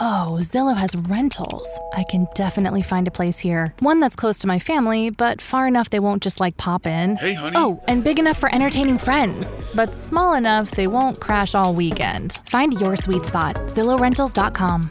Oh, Zillow has rentals. I can definitely find a place here. One that's close to my family, but far enough they won't just like pop in. Hey, honey. Oh, and big enough for entertaining friends, but small enough they won't crash all weekend. Find your sweet spot. ZillowRentals.com.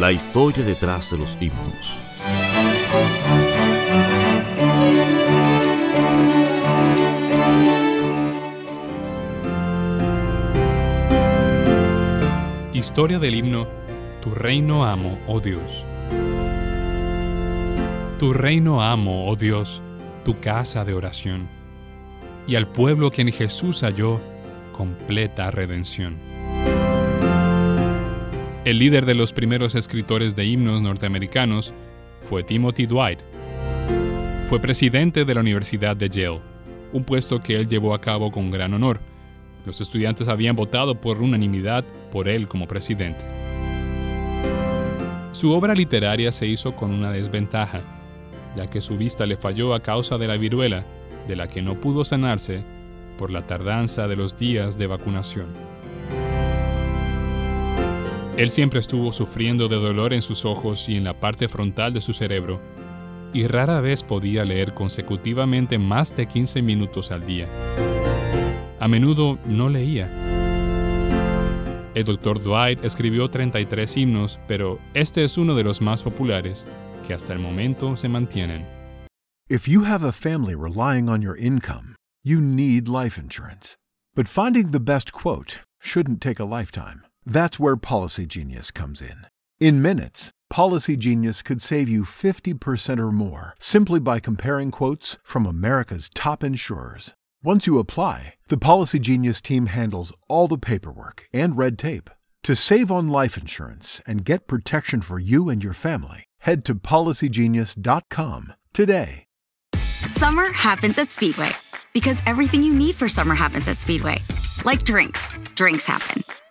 La historia detrás de los himnos. Historia del himno Tu reino amo, oh Dios. Tu reino amo, oh Dios, tu casa de oración, y al pueblo que en Jesús halló completa redención. El líder de los primeros escritores de himnos norteamericanos fue Timothy Dwight. Fue presidente de la Universidad de Yale, un puesto que él llevó a cabo con gran honor. Los estudiantes habían votado por unanimidad por él como presidente. Su obra literaria se hizo con una desventaja, ya que su vista le falló a causa de la viruela, de la que no pudo sanarse por la tardanza de los días de vacunación. Él siempre estuvo sufriendo de dolor en sus ojos y en la parte frontal de su cerebro, y rara vez podía leer consecutivamente más de 15 minutos al día. A menudo no leía. El Dr. Dwight escribió 33 himnos, pero este es uno de los más populares que hasta el momento se mantienen. If you have a family relying on your income, you need life insurance. But finding the best quote shouldn't take a lifetime. That's where Policy Genius comes in. In minutes, Policy Genius could save you 50% or more simply by comparing quotes from America's top insurers. Once you apply, the Policy Genius team handles all the paperwork and red tape. To save on life insurance and get protection for you and your family, head to policygenius.com today. Summer happens at Speedway because everything you need for summer happens at Speedway. Like drinks, drinks happen.